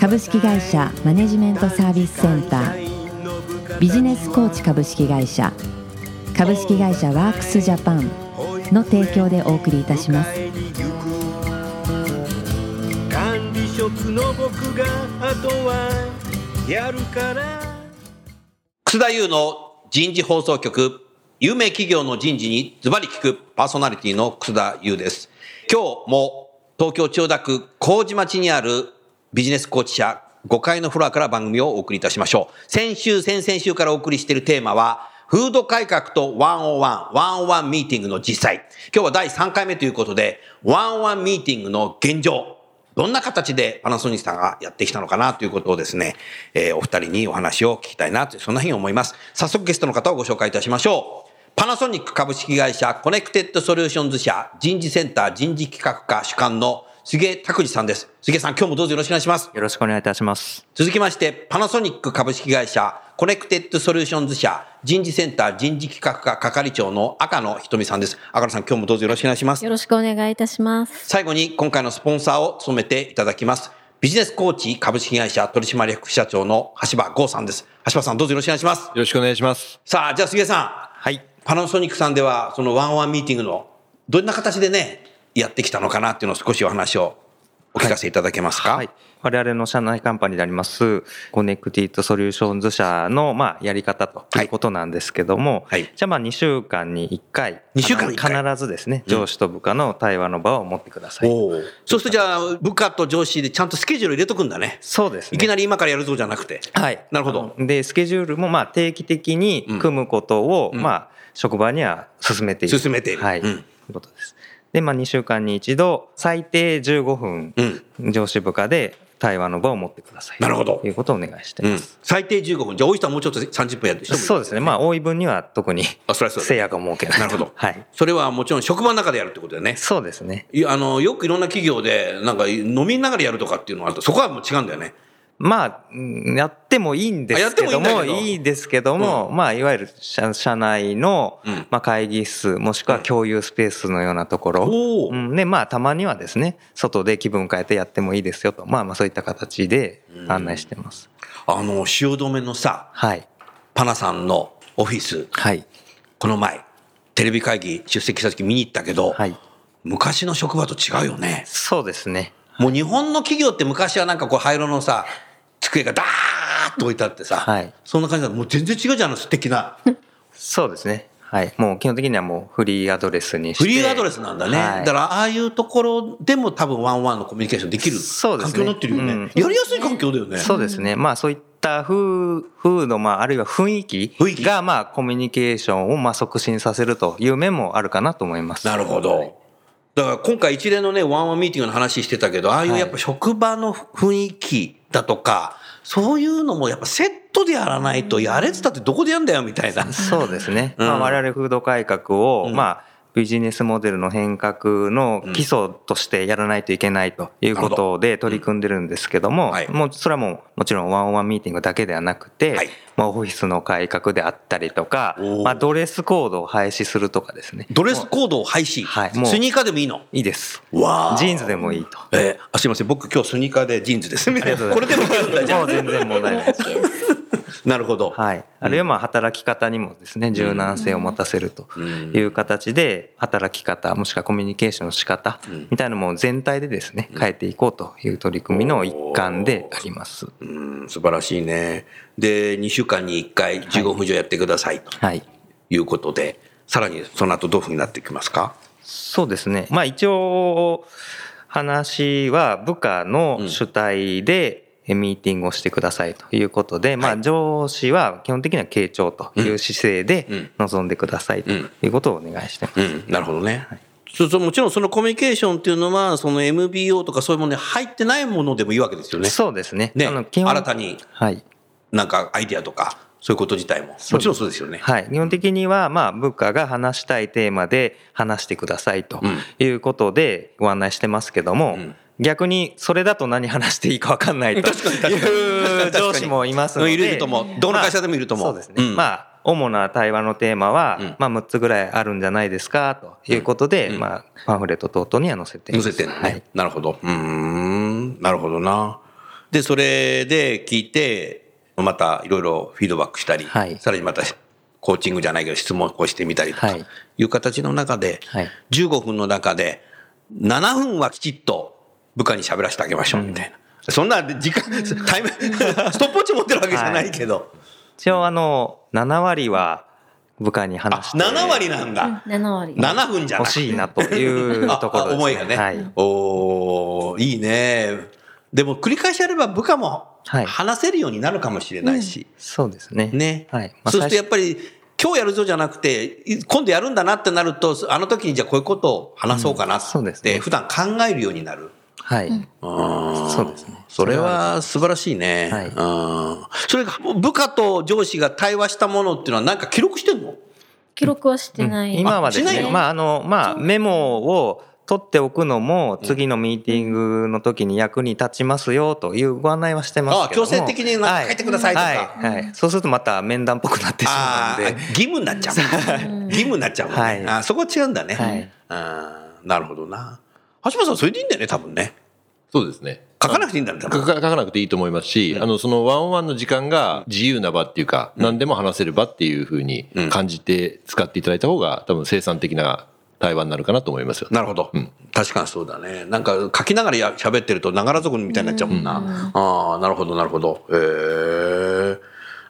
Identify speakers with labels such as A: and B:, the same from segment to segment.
A: 株式会社マネジメントサービスセンター。ビジネスコーチ株式会社。株式会社ワークスジャパンの提供でお送りいたします。
B: 管理職の僕があとはやるから。
C: 楠田優の人事放送局、有名企業の人事にズバリ聞く。パーソナリティの楠田優です。今日も東京千代田区麹町にあるビジネスコーチ社5階のフロアから番組をお送りいたしましょう。先週、先々週からお送りしているテーマは、風土改革とワンオンワン、ワンオンワンミーティングの実際。今日は第3回目ということで、ワンオンワンミーティングの現状。どんな形でパナソニックさんがやってきたのかなということをですね、えーお二人にお話を聞きたいなと、そんなふうに思います。早速ゲストの方をご紹介いたしましょう。パナソニック株式会社コネクテッドソリューションズ社人事センター人事企画課主幹の杉江拓司さんです。杉江さん、今日もどうぞよろしくお願いします。
D: よろしくお願いいたします。
C: 続きまして、パナソニック株式会社コネクテッドソリューションズ社人事センター人事企画課係長の赤野ひとみさんです。赤野さん、今日もどうぞよろしくお願いします。
E: よろしくお願いいたします。
C: 最後に今回のスポンサーを務めていただきます。ビジネスコーチ株式会社取締役社長の橋場剛さんです。橋場さんどうぞよろしくお願いします。
F: よろしくお願いします。
C: さあ、じゃあ杉江さん。
D: はい。
C: パナソニックさんではそのワンワンミーティングのどんな形でね、やってきたのかなっていうのを少しお話をお聞かせいただけますか？
D: はい。我々の社内カンパニーであります、コネクティッドソリューションズ社の、まあ、やり方ということなんですけども、
C: はい
D: じゃあ、まあ、2週間に1回、
C: 2週間
D: 必ずですね、上司と部下の対話の場を持ってください。
C: おお。そうするとじゃあ部下と上司でちゃんとスケジュール入れとくんだね。
D: そうですね。
C: いきなり今からやるぞじゃなくて。
D: はい。
C: なるほど
D: で、スケジュールもまあ定期的に組むことを、
C: うん
D: まあ、職場には進めている。
C: 進めている
D: はい。
C: うん
D: ということです。で、まあ、2週間に一度、最低15分、
C: うん。
D: 上司部下で対話の場を持ってください。
C: なるほど
D: ということをお願いして
C: うん
D: ます。。
C: 最低15分。じゃあ多い人はもうちょっと30分やって人もいる
D: そうですね。まあ、多い分には特に制約を設けないと。
C: なるほど
D: はい。
C: それはもちろん職場の中でやるってことだよね。
D: そうですね。
C: あの、よくいろんな企業で、なんか飲みながらやるとかっていうのがあると、そこはもう違うんだよね。
D: まあ、うんやってもいいんですけど
C: も
D: も、
C: いい
D: ですけども、まあ、いわゆる社社内の
C: うん、
D: まあ、会議室、もしくは共有スペースのようなところ。うん、で、まあ、たまにはですね、外で気分変えてやってもいいですよと。まあ、まあ、そういった形で案内してます。
C: あの、汐留のさ、
D: はい。
C: パナさんのオフィス、
D: はい。
C: この前、テレビ会議出席した時見に行ったけど、
D: はい。
C: 昔の職場と違うよね。
D: そうですね。
C: もう日本の企業って昔はなんかこう灰色のさ、机がダーッと置いてあってさ、
D: はい
C: そんな感じだもう全然違うじゃん、素敵な。
D: そうですね。はい。もう基本的にはもうフリーアドレスにして。
C: フリーアドレスなんだね。
D: はい
C: だからああいうところでも多分ワンワンのコミュニケーションできる環境になってるよね。
D: うん
C: やりやすい環境だよね。
D: そうですね。まあそういった風、風土、まああるいは雰囲気
C: 雰囲気
D: が、まあコミュニケーションをまあ促進させるという面もあるかなと思います。
C: なるほど。だから今回一連のね、ワンワンミーティングの話してたけど、ああいうやっぱ職場の雰囲気だとか、そういうのもやっぱセットでやらないと、やれっつったってどこでやんだよみたいな。
D: そうですね。
C: うん
D: まあ我々風土改革を、
C: うん
D: まあビジネスモデルの変革の基礎としてやらないといけないということで取り組んでるんですけども、
C: はい
D: もうそれはもうもちろんワンオンワンミーティングだけではなくて、
C: はい
D: まあオフィスの改革であったりとかまあドレスコードを廃止するとかですね。
C: ドレスコードを廃止？
D: はいもう
C: スニーカーでもいいの？
D: いいです。
C: わ
D: ジーンズでもいいと。
C: えーあすいません。僕今日スニーカーでジーンズです。みたいな。
D: ありがとうございます
C: これでもいいんだじゃ
D: もう全然問題ないです。
C: なるほど。
D: はい。あるいはまあ働き方にもですね、柔軟性を持たせると。いう形で、働き方、もしくはコミュニケーションの仕方みたいなのも全体でですね、変えていこうという取り組みの一環であります。
C: うん、素晴らしいね。で、2週間に1回15分以上やってくださいと。
D: はい。
C: いうことで、さらにその後どういうふうになっていきますか？
D: そうですね。まあ一応、話は部下の主体で、ミーティングをしてくださいということで、まあ上司は基本的には傾聴という姿勢で臨んでくださいということをお願いしてます。
C: うん、なるほどね。そうそうもちろんそのコミュニケーションっていうのは、その MBO とかそういうものに入ってないものでもいいわけですよね。
D: そうですね。
C: ね新たに
D: はい。
C: なんかアイディアとか、そういうこと自体も。もちろんそうですよね。
D: はい。基本的には、まあ、部下が話したいテーマで話してくださいということでご案内してますけども、
C: ん
D: 逆にそれだと何話していいか分かんないという上司もいますので。
C: いると思うどの会社でもいると思う
D: まあそうですね。
C: うん
D: まあ、主な対話のテーマは、
C: うん
D: まあ、6つぐらいあるんじゃないですかということで、
C: うん
D: まあ、パンフレット等々には載せて
C: 載せてね。
D: はい。
C: なるほど。うーん。なるほどな。で、それで聞いて、またいろいろフィードバックしたり、
D: はい
C: さらにまたコーチングじゃないけど質問をしてみたりとか、
D: はい
C: いう形の中で、
D: はい
C: 15分の中で7分はきちっと部下に喋らせてあげましょうみたいな。そんな時間、タイム、ストップウォッチ持ってるわけじゃないけど。
D: 一応、あの、7割は部下に
C: あ、
D: 話して
C: 7割なんだ。
E: 7割。
C: 7分じゃない。
D: 欲しいなという
C: あ
D: ところです、ね。
C: あ思いがね。
D: はい。
C: おーいいね。でも繰り返しやれば部下も
D: はい
C: 話せるようになるかもしれないし。
D: そうですね。
C: ね。
D: はい。まあ
C: そうするとやっ
D: 最
C: ぱり、今日やるぞじゃなくて、い今度やるんだなってなると、あの時にじゃあこういうことを話そうかな
D: うんそうですね
C: って、普段考えるようになる。
D: 初はい。
C: うん
D: そうですね
C: それは素晴らしいね。
D: はい
C: うんそれが部下と上司が対話したものっていうのは何か記録してんの？
E: 記録はしてない。
D: 今はですね、
C: しないの？
D: まあ、あの、まあ、メモを取っておくのも、次のミーティングの時に役に立ちますよというご案内はしてますけども。
C: あ強制的に書いてくださいとか
D: はい。はい。そうするとまた面談っぽくなってしま
C: ああ、
D: うんで。
C: 義務になっちゃう。義務になっちゃうね。
D: はい
C: あそこは違うんだね。
D: はい
C: あーなるほどな。橋本さん、それでいいんだよね、多分ね。
F: そうですね。
C: 書かなくていいんだね、
F: 書か書かなくていいと思いますし、あの、そのワンオンワンの時間が自由な場っていうか、何でも話せる場っていうふうに感じて使っていただいた方が、多分生産的な対話になるかなと思いますよ。
C: なるほど、
F: うん
C: 確かにそうだね。なんか書きながらや喋ってると、ながら族みたいになっちゃうもんな。ああ、なるほど、なるほど。へえ。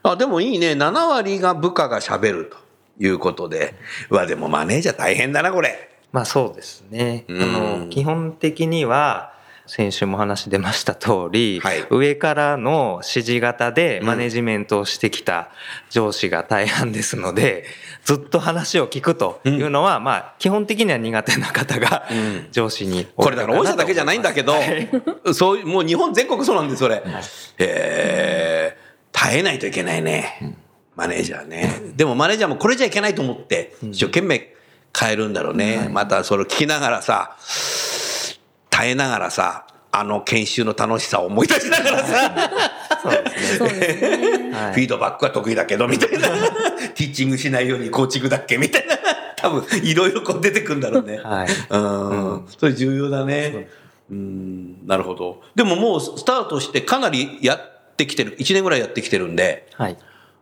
C: あ、でもいいね。7割が部下が喋るということで。うわ、でもマネージャー大変だな、これ。
D: まあそうですね。あ
C: うん。
D: の、基本的には、先週も話出ました通り、
C: はい。
D: 上からの指示型でマネジメントをしてきた上司が大半ですので、ずっと話を聞くというのは、まあ基本的には苦手な方が
C: ん。
D: 上司に多
C: これだから、
D: いのかなと思います
C: 大医者だけじゃないんだけど、そういう、もう日本全国そうなんです、それ。へえ、耐えないといけないね。マネージャーね。でもマネージャーもこれじゃいけないと思って、一生懸命変えるんだろうね。またそれを聞きながらさ、耐えながらさ、あの研修の楽しさを思い出しながらさ、
D: そうですね。はい
C: フィードバックは得意だけど、みたいな。ティーチングしないようにコーチングだっけ？みたいな。多分、いろいろこう出てくるんだろうね。
D: はい
C: うん。それ重要だね。うん、なるほど。でももうスタートしてかなりやってきてる。1年ぐらいやってきてるんで、
D: はい。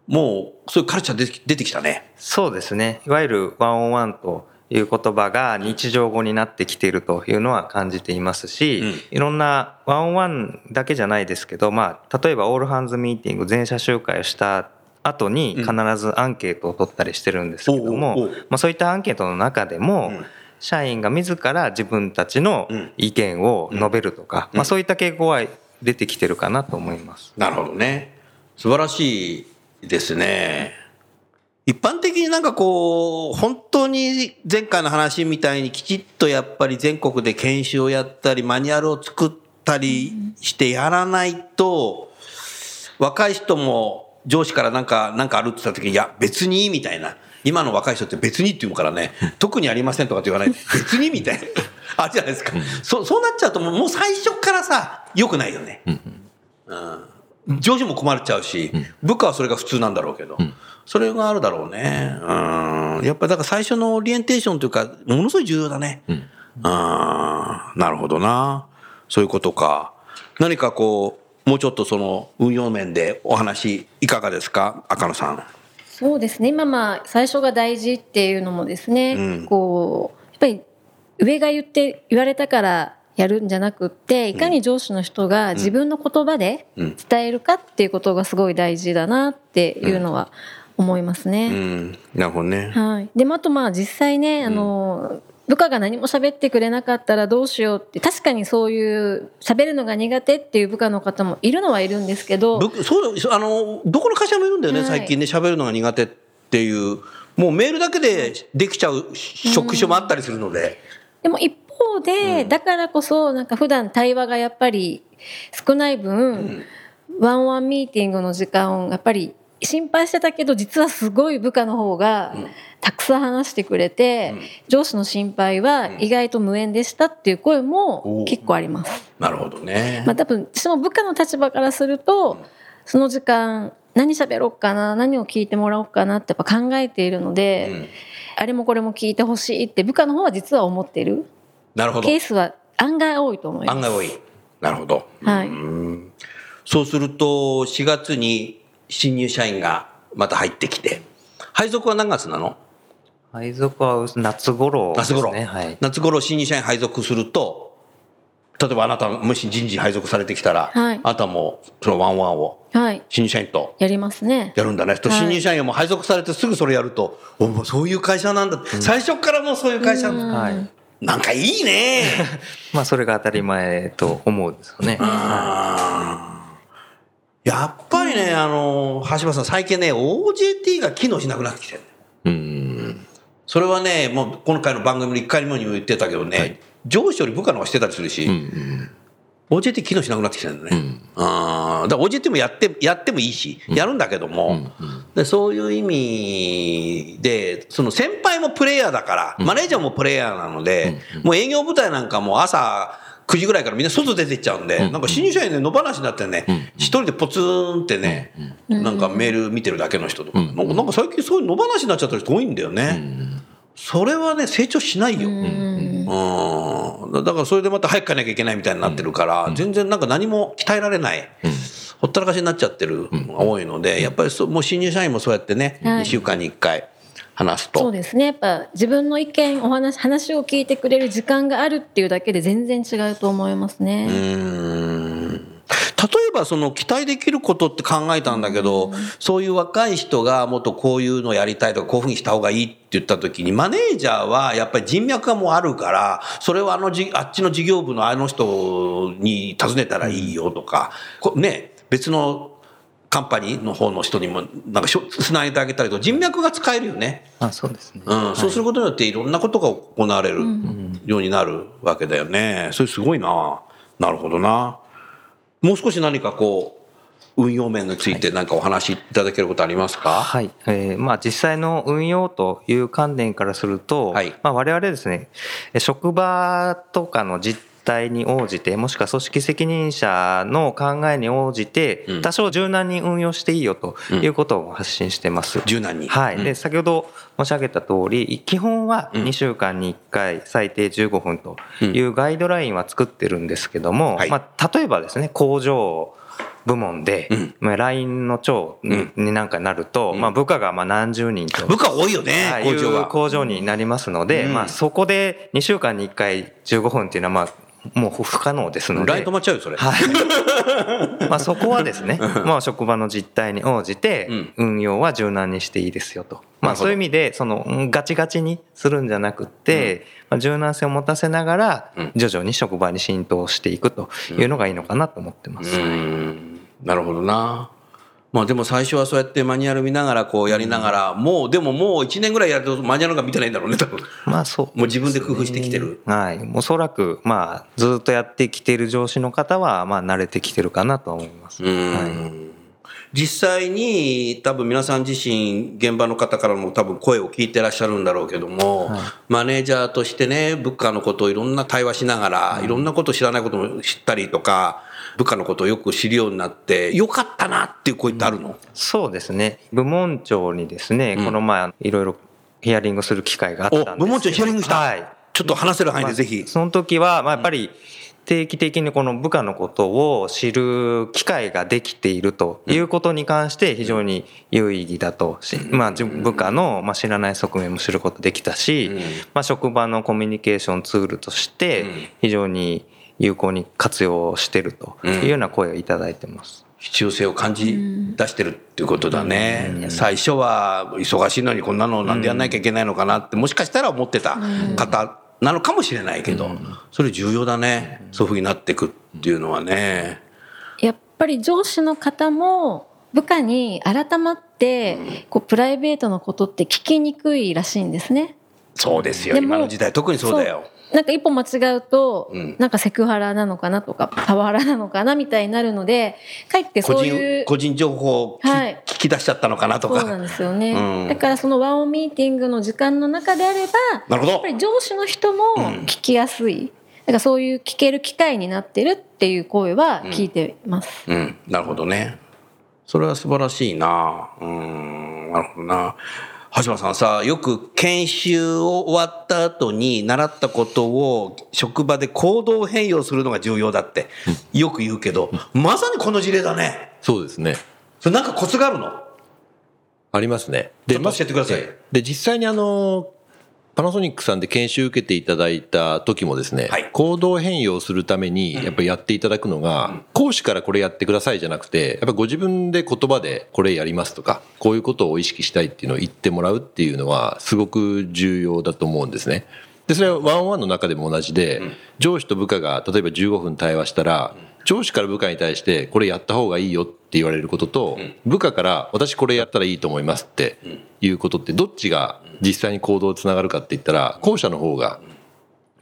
C: もうそういうカルチャー出てき出てきたね。
D: そうですね。いわゆるワンオンワンという言葉が日常語になってきているというのは感じていますし、
C: うん
D: いろんなワンオンワンだけじゃないですけど、まあ、例えばオールハンズミーティング全社集会をした後に必ずアンケートを取ったりしてるんですけども、
C: おうおうおう
D: まあ、そういったアンケートの中でも、
C: うん
D: 社員が自ら自分たちの意見を述べるとか、まあ、そういった傾向は出てきてるかなと思います。
C: なるほどね。素晴らしいですね。一般的になんかこう、本当に前回の話みたいにきちっとやっぱり全国で研修をやったり、マニュアルを作ったりしてやらないと、若い人も上司からなんか、なんかあるって言った時に、いや、別にみたいな。今の若い人って別にって言うからね、特にありませんとかって言わない。別にみたいな。あ、じゃないですか。そそうなっちゃうともうもう最初からさ、良くないよね。うん。上司も困っちゃうし、部下はそれが普通なんだろうけど、それがあるだろうね。うん。やっぱだから最初のオリエンテーションというか、ものすごい重要だね。うん。なるほどな。そういうことか。何かこう、もうちょっとその運用面でお話いかがですか？赤野さん。
E: そうですね。今まあ最初が大事っていうのもですね、
C: うん
E: こうやっぱり上が言って言われたからやるんじゃなくって、いかに上司の人が自分の言葉で
C: うん。
E: 伝えるかっていうことがすごい大事だなっていうのは思います
C: う
E: ね。
C: ん。なるほどね。
E: はい。でもあとまあ実際ね、あの、部下が何も喋ってくれなかったらどうしようって、確かにそういう喋るのが苦手っていう部下の方もいるのはいるんですけど、
C: 僕そうあのどこの会社もいるんだよね、
E: はい。
C: 最近ね喋るのが苦手っていう。もうメールだけでできちゃう職種もあったりするので、
E: でも一方で、だからこそなんか普段対話がやっぱり少ない分、ワンワンミーティングの時間をやっぱり心配してたけど実はすごい部下の方がたくさん話してくれて、上司の心配は意外と無縁でしたっていう声も結構あります。
C: なるほどね。
E: まあ多分私も部下の立場からするとその時間何喋ろうかな何を聞いてもらおうかなってやっぱ考えているので、
C: うん。
E: あれもこれも聞いてほしいって部下の方は実は思っている
C: なるほど
E: ケ。ースは案外多いと思います。
C: 案外多い。なるほど。
E: はい
C: うんそうすると、4月に新入社員がまた入ってきて、配属は何月なの？
D: 配属は夏頃です
C: 夏頃、
D: ね。はい。
C: 夏頃新入社員配属すると、例えばあなたもし人事配属されてきたら、
E: はい
C: あなたもそのワンワンを
E: はい
C: 新入社員と
E: やりますね。
C: やるんだね。と
E: はい
C: 新入社員はもう配属されてすぐそれやると、おそういう会社なんだ。最初からもうそういう会社なんだ。
D: はい。
C: なんかいいね。
D: まあそれが当たり前と思うんですよね。
C: やっぱりね、あの、橋場さん、最近ね、OJT が機能しなくなってきてる。
F: うん。
C: それはね、もう今回の番組で一回にも言ってたけどね、上司より部下の方がしてたりするし、
F: うんうん。
C: OJT 機能しなくなってきてるんだね。あー。だから OJT もやって、やってもいいし、やるんだけども、でそういう意味で、その先輩もプレイヤーだから、マネージャーもプレイヤーなので、もう営業部隊なんかもう朝9時ぐらいからみんな外出てっちゃうんで、なんか新入社員で野放しになってね、一人でポツンってね、なんかメール見てるだけの人とか、なん。かなんか最近そういう野放しになっちゃってる人多いんだよね。それはね、成長しないよ。うん。だからそれでまた早く帰らなきゃいけないみたいになってるから、全然なんか何も鍛えられない。ほったらかしになっちゃってるのが多いので、やっぱりそうもう新入社員もそうやってね、
E: はい
C: 2週間に1回話すと。
E: そうですね。やっぱ自分の意見、お話、話を聞いてくれる時間があるっていうだけで全然違うと思います
C: う
E: ね。
C: ーん例えばその期待できることって考えたんだけど、そういう若い人がもっとこういうのやりたいとかこういうふうにした方がいいって言った時にマネージャーはやっぱり人脈がもうあるからそれはあのじあっちの事業部のあの人に尋ねたらいいよとか、こね別のカンパニーの方の人にもなんかしょつなげてあげたりと人脈が使えるよね。
D: あそうですね。
C: うん、そうすることによっていろんなことが行われるようになるわけだよね。それすごいな。なるほどな。もう少し何かこう、運用面について何かお話しいただけることありますか？
D: はい、えーまあ、実際の運用という観点からすると、
C: はい。
D: まあ、我々ですねえ職場とかの実態に応じてもしくは組織責任者の考えに応じて
C: うん。
D: 多少柔軟に運用していいよということを発信してます。
C: 柔軟に。
D: はい、
C: うん。
D: で先ほど申し上げた通り基本は
C: うん。
D: 2週間に1回最低15分というガイドラインは作ってるんですけども、
C: はい。
D: まあ、例えばですね工場部門で、
C: うん。
D: まあ、LINE の長にになんかなると、まあ、部下がまあ何十人と。
C: 部下多いよね
D: は、い
C: 工場は。
D: 工場になりますので、
C: うん。
D: まあ、そこで2週間に1回15分っていうのはまあもう不可能ですので
C: ライト止まっちゃうよ、それ。
D: はい。まあそこはですね、まあ職場の実態に応じて運用は柔軟にしていいですよと。まあそういう意味で、そのうんガチガチにするんじゃなくて、まあ柔軟性を持たせながら
C: うん
D: 徐々に職場に浸透していくというのがいいのかなと思ってま
C: う
D: す。
C: ん。なるほどな。まあでも最初はそうやってマニュアル見ながらこうやりながら、もうでももう1年ぐらいやるとマニュアルが見てないんだろうね、多分。
D: まあそう。
C: もう自分で工夫してきてる。
D: はい。おそらく、まあずっとやってきている上司の方は、まあ慣れてきてるかなと思います。
C: うん
D: はい
C: 実際に多分皆さん自身現場の方からも多分声を聞いてらっしゃるんだろうけども、マネージャーとしてね部下のことをいろんな対話しながら、いろんなことを知らないことも知ったりとか部下のことをよく知るようになってよかったなっていう声ってあるの、
D: そうですね。部門長にですね、この前いろいろヒアリングする機会があったんです
C: 部門長ヒアリングした？
D: はい。
C: ちょっと話せる範囲でぜひ、
D: その時は、まあ、やっぱり定期的にこの部下のことを知る機会ができているということに関して非常に有意義だとし、まあ、自部下のまあ知らない側面も知ることできたし、まあ、職場のコミュニケーションツールとして非常に有効に活用してるというような声をいただいてます。
C: 必要性を感じ出してるっていうことだね、最初は忙しいのにこんなのなんでやんなきゃいけないのかなってもしかしたら思ってた方なのかもしれないけど、それ重要だね。そういうふうになっていくっていうのはね。
E: やっぱり上司の方も部下に改まってこうプライベートのことって聞きにくいらしいんですね。
C: そうですよ。今の時代特にそうだよ。
E: なんか一歩間違うと、
C: うん。
E: なんかセクハラなのかなとかパワハラなのかなみたいになるのでかえって
C: 個
E: そういう
C: 人個人情報をき
E: はい。
C: 聞き出しちゃったのかなとか。
E: そうなんですよね、
C: うん。
E: だからそのワンオンミーティングの時間の中であれば
C: なるほど。
E: やっぱり上司の人も聞きやすい、だからそういう聞ける機会になってるっていう声は聞いてます、
C: うん、なるほどね。それは素晴らしいな。うん、なるほどな。橋場さんさ、よく研修を終わった後に習ったことを職場で行動変容するのが重要だってよく言うけど、まさにこの事例だね。
F: そうですね。
C: それなんかコツがあるの？
F: ありますね。
C: ちょっと教えてください。
F: で、実際にあの、パナソニックさんで研修受けていただいた時もですね、
C: はい。
F: 行動変容するためにやっぱりやっていただくのが、講師からこれやってくださいじゃなくて、やっぱご自分で言葉でこれやりますとか、こういうことを意識したいっていうのを言ってもらうっていうのはすごく重要だと思うんですね。で、それはワンワンの中でも同じで、上司と部下が例えば15分対話したら、上司から部下に対してこれやった方がいいよって言われることと、部下から私これやったらいいと思いますっていうことってどっちが実際に行動つながるかって言ったら、後者の方が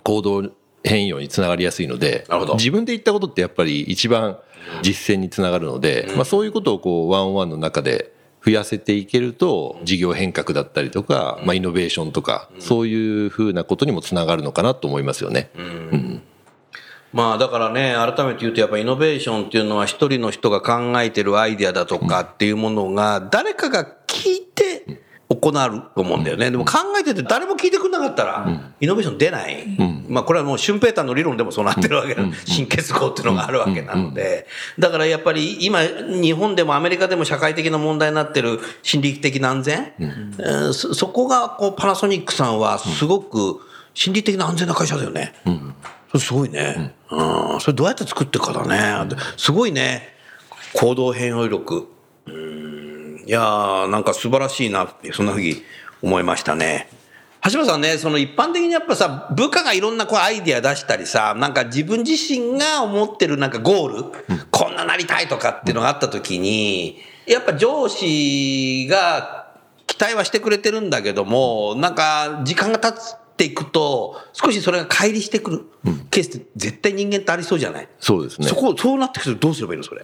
F: 行動変容につながりやすいので自分で言ったことってやっぱり一番実践につながるので、まあそういうことをこうワンワンの中で増やせていけると事業変革だったりとか、まあイノベーションとか、そういうふうなことにもつながるのかなと思いますよね。
C: まあだからね、改めて言うとやっぱイノベーションっていうのは一人の人が考えてるアイデアだとかっていうものが誰かが聞いて行うと思うんだよね。でも考えてて誰も聞いてくれなかったらイノベーション出ない。まあこれはもうシュンペーターの理論でもそうなってるわけだ。新結合っていうのがあるわけなので。だからやっぱり今日本でもアメリカでも社会的な問題になってる心理的な安全。えーそそこがこうパナソニックさんはすごく心理的な安全な会社だよね。それすごいね。うん。それどうやって作ってるかだね。すごいね。行動変容力。うん。いやー、なんか素晴らしいなって、そんなふうに思いましたね。橋本さんね、その一般的にやっぱさ、部下がいろんなこうアイディア出したりさ、なんか自分自身が思ってるなんかゴール、こんななりたいとかっていうのがあった時に、やっぱ上司が期待はしてくれてるんだけども、なんか時間が経っていくと、少しそれが乖離してくるケースって絶対人間ってありそうじゃない、
F: そうですね
C: そ。こ、そうなってくるとどうすればいいのそれ？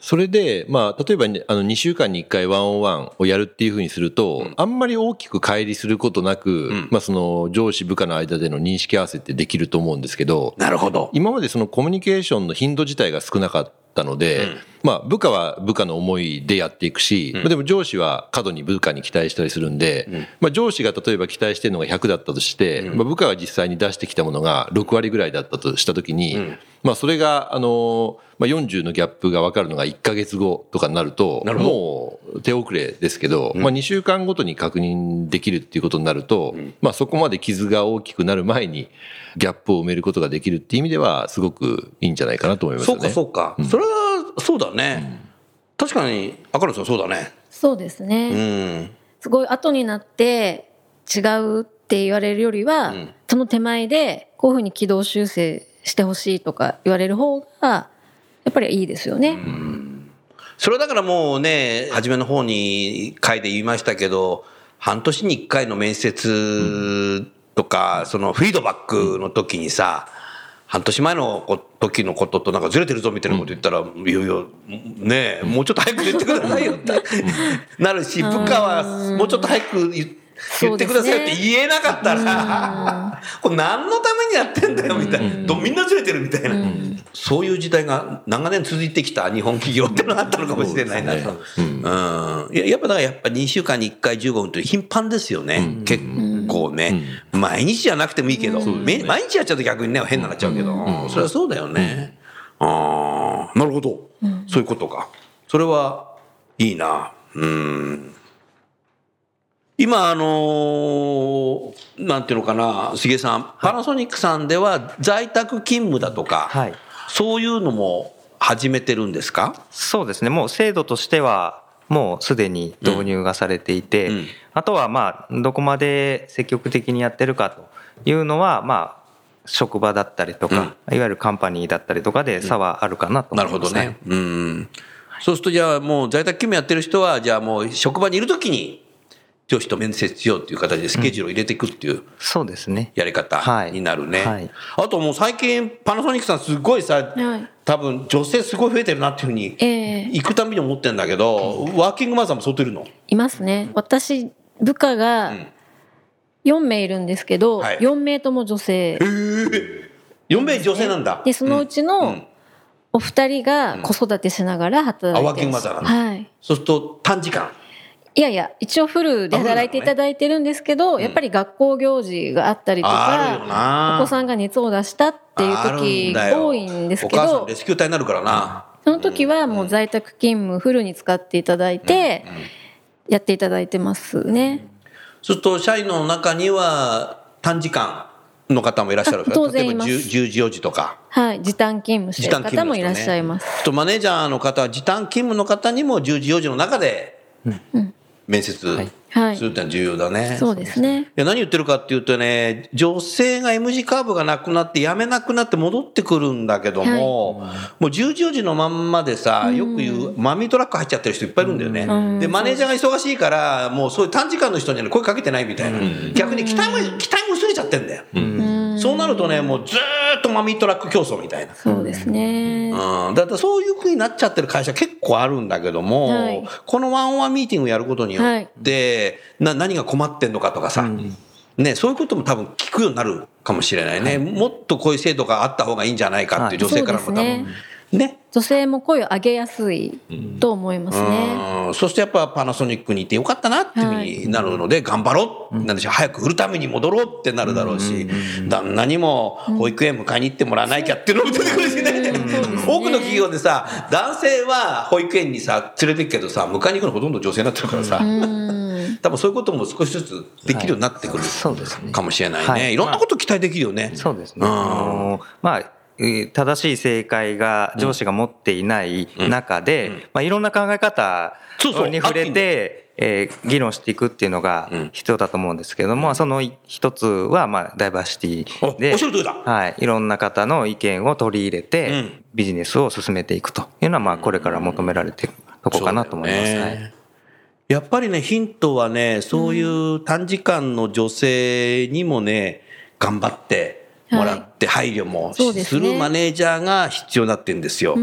F: それで、まあ、例えばね、あの、2週間に1回ワンオンワンをやるっていうふうにすると、あんまり大きく乖離することなく、まあ、その、上司部下の間での認識合わせってできると思うんですけど、
C: なるほど。
F: 今までそのコミュニケーションの頻度自体が少なかったので、まあ部下は部下の思いでやっていくし、まあでも上司は過度に部下に期待したりするんで、まあ上司が例えば期待してるのが100だったとして、まあ部下が実際に出してきたものが6割ぐらいだったとしたときに、まあそれがあの、まあ40のギャップが分かるのが1ヶ月後とかになると、
C: なるほど。
F: もう手遅れですけど、まあ2週間ごとに確認できるっていうことになると、まあそこまで傷が大きくなる前にギャップを埋めることができるっていう意味ではすごくいいんじゃないかなと思います
C: そう。かそうか、それはそうだね、確かに赤野さんそうだね。
E: そうですね、
C: うん。
E: すごい後になって違うって言われるよりは、その手前でこういうふうに軌道修正してほしいとか言われる方がやっぱりいいですよね。
C: それはだからもうね初めの方に回で言いましたけど半年に1回の面接とか、そのフィードバックの時にさ、半年前のこ時のこととなんかずれてるぞみたいなこと言ったら、いやいや、ねえ、もうちょっと早く言ってくださいよって。なるし、部下はもうちょっと早く言言ってくださいよって言えなかったら、これ何のためにやってんだよみたいな、どみんなずれてるみたいな、そういう時代が長年続いてきた日本企業ってのがあったのかもしれないな。と。うん。やっぱだからやっぱ2週間に1回15分って頻繁ですよね、結構ね、毎日じゃなくてもいいけど、め毎日やっちゃうと逆にね変になっちゃうけど、それはそうだよね、ああなるほど、そういうことか。それはいいな。うん。今あのーなんていうのかな杉江さん。パナソニックさんでは在宅勤務だとか、
D: はい。
C: そういうのも始めてるんですか？
D: そうですね。もう制度としてはもうすでに導入がされていて、
C: うん。うん。
D: あとはまあどこまで積極的にやってるかというのはまあ職場だったりとか、いわゆるカンパニーだったりとかで差はあるかなと
C: な
D: 思います、
C: るほどね。うん。そうするとじゃあもう在宅勤務やってる人はじゃあもう職場にいるときに上司と面接しようっていう形でスケジュールを入れていくっていう
D: そうですね。
C: やり方
D: はい。
C: になるね。
D: はい。
C: あともう最近パナソニックさんすごいさ、
E: はい。
C: 多分女性すごい増えてるなっていうふうに
E: ええ。
C: 行くたびに思ってるんだけど、ワーキングマザーも相当いるの？
E: いますね。私、部下が
C: ん。
E: 4名いるんですけど、
C: はい。
E: 4名とも女性。
C: 4名女性なんだ。
E: で、そのうち
C: う
E: の
C: ん。
E: お二人が子育てしながら働いて
C: あワーキングマザーなんだ。
E: はい。
C: そうすると短時間。
E: いやいや、一応フルで働いていただいてるんですけど、やっぱり学校行事があったりとか、お子さんが熱を出したっていう時多いんですけど
C: お母さんレ、スキュー隊になるからな。
E: その時はもう在宅勤務フルに使っていただいて、やっていただいてますね。
C: そうすると社員の中には短時間の方もいらっしゃる
E: あ当然います
C: 10, 10時4時とか。
E: はい。時短勤務してる方もいらっしゃいます。
C: す。とマネージャーの方は時短勤務の方にも10時4時の中で面接
D: はい
E: はい
C: するってのは重要だね。
E: そうですね。
C: いや何言ってるかっていうとね、女性が M 字カーブがなくなって辞めなくなって戻ってくるんだけども、もう10時4時のまんまでさ、よく言う、マミートラック入っちゃってる人いっぱいいるんだよね。
E: ん
C: で、マネージャーが忙しいから、もうそういう短時間の人には声かけてないみたいな。逆に期待も、期待も薄れちゃってんだよ。そうなるとね、もうずーっとマミートラック競争みたいな。
E: そうですね。
C: うん、だからそういうふうになっちゃってる会社結構あるんだけども、
E: はい。
C: このワンオンワンミーティングをやることによって、な何が困ってんのかとかさ、ね、そういうことも多分聞くようになるかもしれないね、もっとこういう制度があった方がいいんじゃないかっていう女性からも多分、
E: そうです
C: ね。
E: 女性も声を上げやすいと思いますね。
C: うん。そしてやっぱパナソニックにいてよかったなっていうふうになるので、頑張ろう、なんでしょう。早く売るために戻ろうってなるだろうし、旦那にも保育園迎えに行ってもらわなきゃっていうのも出てくるしね、多くの企業でさ男性は保育園にさ連れてくけどさ迎えに行くのほとんど女性になってるからさ、多分そういうことも少しずつできるようになってくる、
D: そうですね。
C: かもしれないね、
D: はい。
C: い、ろんなこと期待できるよね。
D: そうですね。
C: うん。
D: まあ、えー正しい正解が上司が持っていない中で、まあ、いろんな考え方に触れて、えー議論していくっていうのが必要だと思うんですけども、その一つは、まあ、ダイバーシティではい、いろんな方の意見を取り入れて、
C: うん。
D: ビジネスを進めていくというのは、まあ、これから求められているとこかなと思います。はい。
C: やっぱりね、ヒントはね、そういう短時間の女性にもね、頑張ってもらって配慮も
E: す
C: るマネージャーが必要になってるんですよ。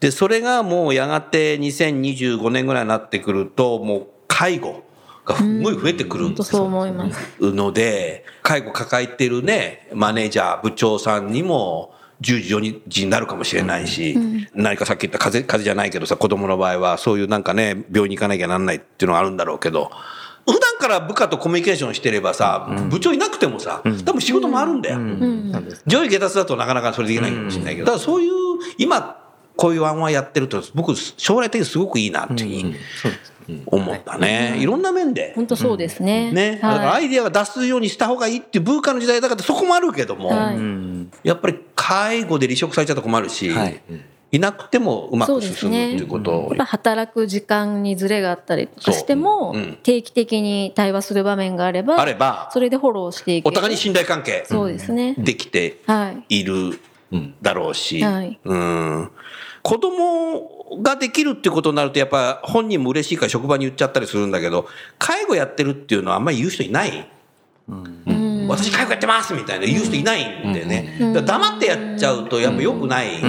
C: で、それがもうやがて2025年ぐらいになってくると、もう介護がすごい増えてくる
E: 本当そう思います。
C: ので、介護抱えてるね、マネージャー、部長さんにも、10時、4時になるかもしれないし、何かさっき言った風邪、風邪じゃないけどさ、子供の場合は、そういうなんかね、病院に行かなきゃなんないっていうのがあるんだろうけど、普段から部下とコミュニケーションしてればさ、部長いなくてもさ、多分仕事もあるんだよ。上位下達だとなかなかそれできないかもしれないけど、ただそういう、今、こういう案はやってると、僕、将来的にすごくいいなっていうふうに思ったね。い。ろんな面で。
E: 本当そうですね。
C: ね、だからア
E: はい。
C: イディアが出すようにした方がいいっていう文化の時代だからそこもあるけども、
E: はい。
C: やっぱり介護で離職されちゃったと困るし、
D: はい
C: い、なくてもうま
E: そう
C: く
E: ですね。
C: 進むっていうことを
E: やっぱ働く時間にズレがあったりとかしても、
C: そううん
E: 定期的に対話する場面があれば、
C: あれば
E: それでフォローしていく。
C: お互いに信頼関係
E: そうですね。
C: できて
E: はい。
C: いるだろうし、
E: はい
C: うん、子供ができるっていうことになるとやっぱ本人も嬉しいから職場に言っちゃったりするんだけど介護やってるっていうのはあんまり言う人いない？
E: うん
C: 私介護やってますみたいな言う人いないんでね、だ黙ってやっちゃうとやっぱ良くない、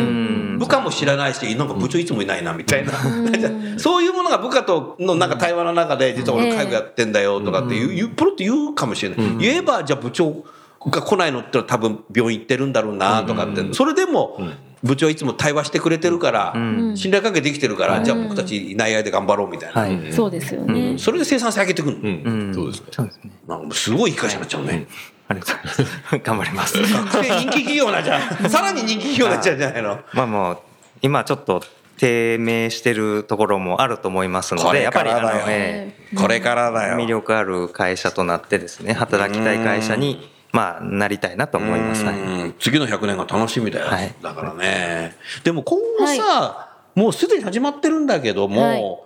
C: 部下も知らないしなんか部長いつもいないなみたいな、そういうものが部下とのなんか対話の中で実は俺介護やってんだよとかって言う言うポロって言うかもしれない、言えばじゃあ部長が来ないのってのは多分病院行ってるんだろうなとかって、それでも部長いつも対話してくれてるから、信頼関係できてるから、じゃあ僕たちいない間で頑張ろうみたいな、
D: はい
E: そうですよね。
C: それで生産性上げてくるの、
F: うんそうですね。
D: そうですね。
C: なんかすごいいい会社になっちゃうね。
D: ありがとうございます。頑張ります。
C: 学生人気企業なんじゃん。さらに人気企業になっちゃうんじゃないの
D: まあもう、今ちょっと低迷してるところもあると思いますので、やっぱりあの、
C: からだよ
D: え
C: これからだ
D: え
C: よ。
D: 魅力ある会社となってですね、働きたい会社に、まあ、なりたいなと思います。はい
C: うん。次の100年が楽しみだよ。
D: はい。
C: だからね。でも今後さ、もうすでに始まってるんだけども、
E: はい。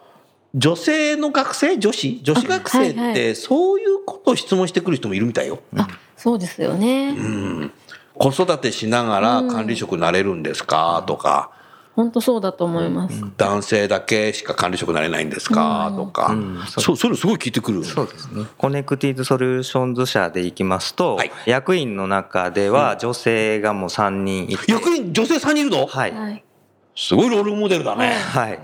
C: 女性の学生、女子、女子学生っ
E: はいは
C: てそういうことを質問してくる人もいるみたいよ。
E: あ、そうですよね。
C: 子育てしながら管理職になれるんですか？とか、
E: 本当そうだと思います。
C: 男性だけしか管理職になれないんですか、とか、そうそういうのすごい聞いてくる
D: そうですね。コネクティッドソリューションズ社でいきますと、
C: はい
D: 役員の中では女性がもう3人いて、
C: 役員女性3人いるの、
D: はい。
E: はい。
C: すごいロールモデルだね、
D: はい。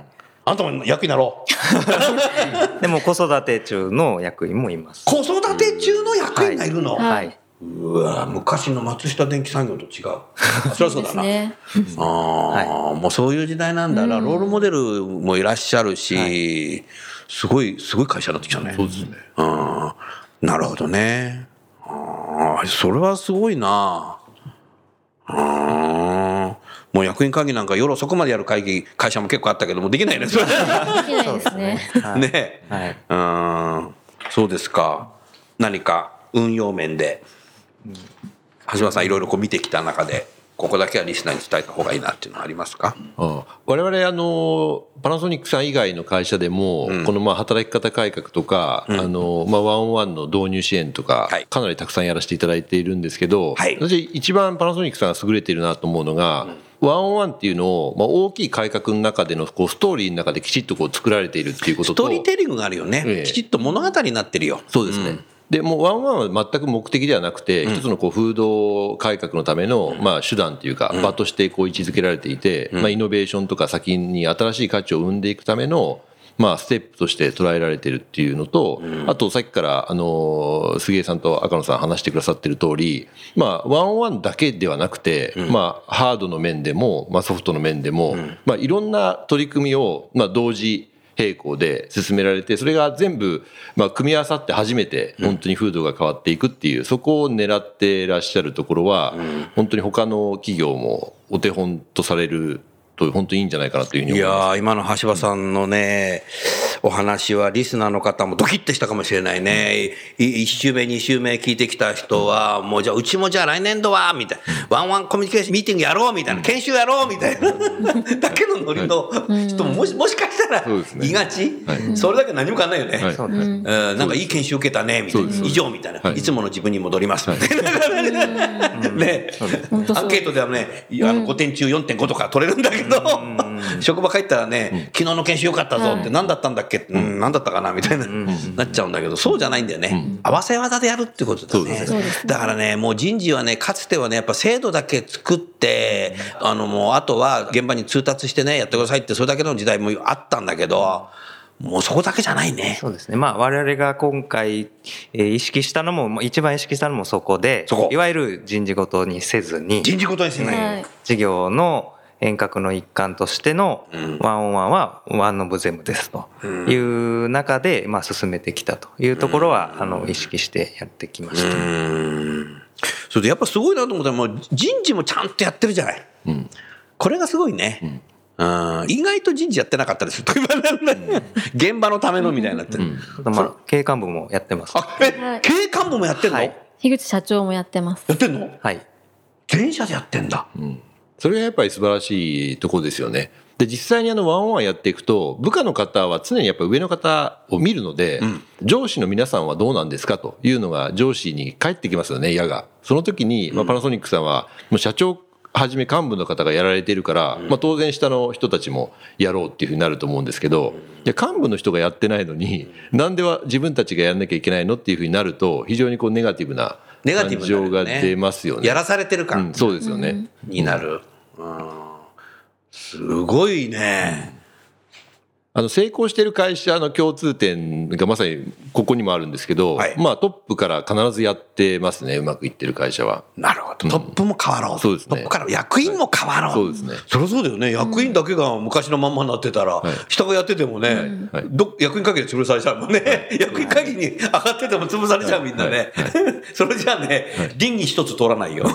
C: あんたも役員になろう
D: でも子育て中の役員もいます。
C: 子育て中の役員がいるの、
E: はい
D: はい。
C: うわ昔の松下電器産業と違う。そりゃそうだな、
E: ね。
C: ああ、もうそういう時代なんだな、ロールモデルもいらっしゃるし、すごいすごい会社になってきたね。
F: そうですね。
C: うんなるほどね。ああそれはすごいな。うんもう役員会議なんか夜遅くまでやる会議会社も結構あったけどもできないね。
E: できないですね。
D: はい。
C: ね
D: はい。
C: うん。そうですか。何か運用面で橋場さんいろいろこう見てきた中でここだけはリスナーに伝えた方がいいなっていうのはありますか？
F: ああ。我々あのパナソニックさん以外の会社でも、このまあ働き方改革とか、あのまあワンオンワンの導入支援とか、
C: はい。
F: かなりたくさんやらせていただいているんですけど、
C: はい。
F: 私一番パナソニックさんが優れているなと思うのが、ワンオンワンっていうのを、まあ、大きい改革の中でのこうストーリーの中できちっとこう作られているっていうことと
C: ストーリーテリングがあるよね、
F: ええ。
C: きちっと物語になってるよ。
F: そうですね。で、もうワンワンは全く目的ではなくて、一つのこう風土改革のための、まあ手段というか、場としてこう位置づけられていて、まあイノベーションとか先に新しい価値を生んでいくための、まあステップとして捉えられてるっていうのと、あとさっきから、あの、杉江さんと赤野さん話してくださってる通り、まあワンワンだけではなくて、まあハードの面でも、まあソフトの面でも、まあいろんな取り組みを、まあ同時、並行で進められて、それが全部、まあ、組み合わさって初めて、本当に風土が変わっていくっていう、そこを狙ってらっしゃるところは、本当に他の企業もお手本とされると、本当にいいんじゃないかなというふうに
C: い
F: 思います。
C: やー今の橋場さんのねお話はリスナーの方もドキッてしたかもしれないね。い一週目、二週目聞いてきた人は、もうじゃあ、うちもじゃあ来年度は、みたいな。ワンワンコミュニケーションミーティングやろう、みたいな。研修やろう、みたいな。だけのノリの人ももしもしかしたらいがち？
F: はい。
C: それだけ何も変わんないよね。
F: はい。
C: なんかいい研修受けたね、みたいな。以上、みたいな。
F: はい。
C: いつもの自分に戻ります、みたいな。ね。アンケートではね、いやあの5点中4.5とか取れるんだけど、職場帰ったらね、昨日の研修よかったぞって、何だったんだっけ？うん、何だったかな？みたいな、なっちゃうんだけど、そうじゃないんだよね。合わせ技でやるってことだね。
E: そうです
C: だからね、もう人事はね、かつてはね、やっぱ制度だけ作って、あのもう、あとは現場に通達してね、やってくださいって、それだけの時代もあったんだけど、もうそこだけじゃないね。
D: そうですね。まあ、我々が今回、えー意識したのも、まあ一番意識したのもそこで、
C: そこ
D: いわゆる人事ごとにせずに、
C: 人事ごとにしない。
E: はい。
D: 事業の遠隔の一環としてのワンオンワンはワンオブゼムですという中で、まあ、進めてきたというところは、あの、意識してやってきました。
C: うん。それでやっぱすごいなと思ったらもう人事もちゃんとやってるじゃない、これがすごいね、うん、意外と人事やってなかったりす現場のためのみたいになってる、
D: あとまあ、経営幹部もやってます。
C: あえ、
E: はい。
C: 経営幹部もやってんの、
D: はい。
E: 樋口社長もやってます。
C: やってんの？
D: はい。
C: 全社でやってんだ、
F: それがやっぱり素晴らしいところですよね。で、実際にあのワンオンワンやっていくと、部下の方は常にやっぱ上の方を見るので、上司の皆さんはどうなんですかというのが上司に返ってきますよね、矢が。その時に、まあ、パナソニックさんは、もう社長はじめ幹部の方がやられているから、まあ、当然下の人たちもやろうっていうふうになると思うんですけど、いや幹部の人がやってないのに、なんでは自分たちがやんなきゃいけないのっていうふうになると、非常にこうネガティブな
C: ネガティ
F: 感
C: ブ
F: が出ますよね。
C: やらされてる感、
F: うん、そうですよね。
C: になる、うん。すごいね、
F: あの成功している会社の共通点がまさにここにもあるんですけど、
C: はい。
F: まあトップから必ずやってますね、うまくいってる会社は。
C: なるほど。トップも変わろう、
F: そうですね。
C: トップから役員も変わろう、
F: そうですね。
C: そりゃそうだよね。役員だけが昔のまんまになってたら、下がやっててもね、
F: はい。
C: ど役員会議で潰されちゃうもんね、役員会議に上がってても潰されちゃうみんなね、それじゃあね、倫理一つ通らないよ、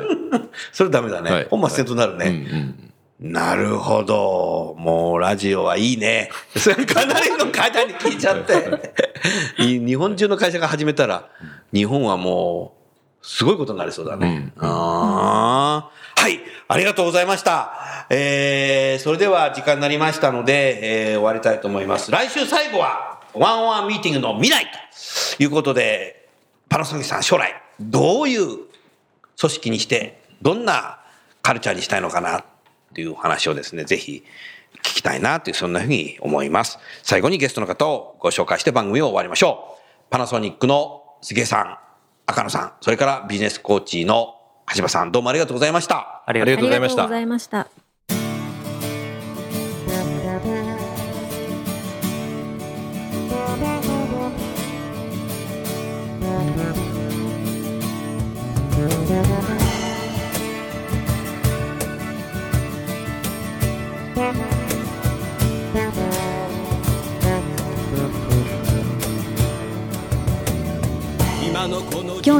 C: それダメだね、
F: はい。
C: 本末転倒になるね、
F: うんうん
C: なるほど。もうラジオはいいね。そ れかなりの方に聞いちゃって。い日本中の会社が始めたら、日本はもう、すごいことになりそうだね。あーはい。ありがとうございました。えー、それでは時間になりましたので、えー終わりたいと思います。来週最後は、ワンワンミーティングの未来ということで、パナソニックさん将来、どういう組織にして、どんなカルチャーにしたいのかな。っていう話をですね、ぜひ聞きたいなという、そんなふうに思います。最後にゲストの方をご紹介して番組を終わりましょう。パナソニックの杉江さん、赤野さん、それからビジネスコーチの橋場さん、どうもありがとうございました。
D: ありがとう
F: ございました
E: ありがとうございました。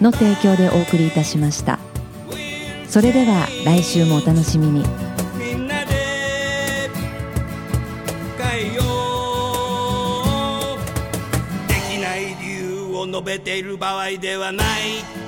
A: の提供でお送りいたしました。それでは来週もお楽しみに。
B: みんなで変えよう。できない理由を述べている場合ではない。